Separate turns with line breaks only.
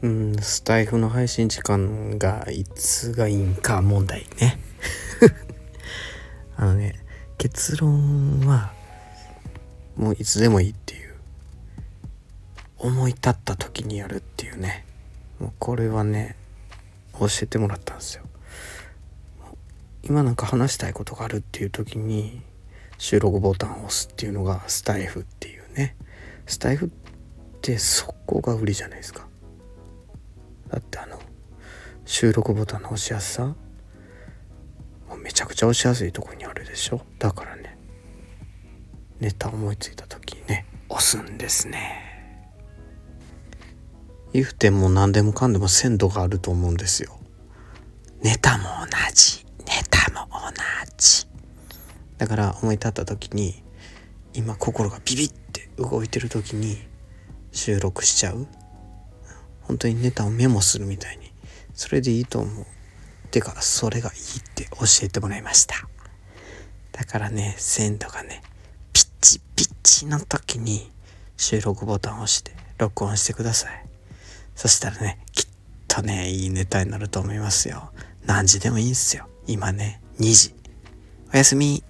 うんスタイフの配信時間がいつがいいんか問題ね。あのね結論はもういつでもいいっていう。思い立った時にやるっていうね。もうこれはね教えてもらったんですよ。今なんか話したいことがあるっていう時に収録ボタンを押すっていうのがスタイフっていうね。スタイフってそこが売りじゃないですか。だってあの収録ボタンの押しやすさもうめちゃくちゃ押しやすいとこにあるでしょ。だからねネタ思いついた時にね押すんですね。言うても何でもかんでも鮮度があると思うんですよ。ネタも同じ。ネタも同じ。だから思い立った時に今心がビビって動いてる時に収録しちゃう。本当にネタをメモするみたいにそれでいいと思う。てかそれがいいって教えてもらいました。だからね鮮度がねピッチピッチの時に収録ボタンを押して録音してください。そしたらねきっとねいいネタになると思いますよ。何時でもいいんすよ。今ね2時。おやすみ。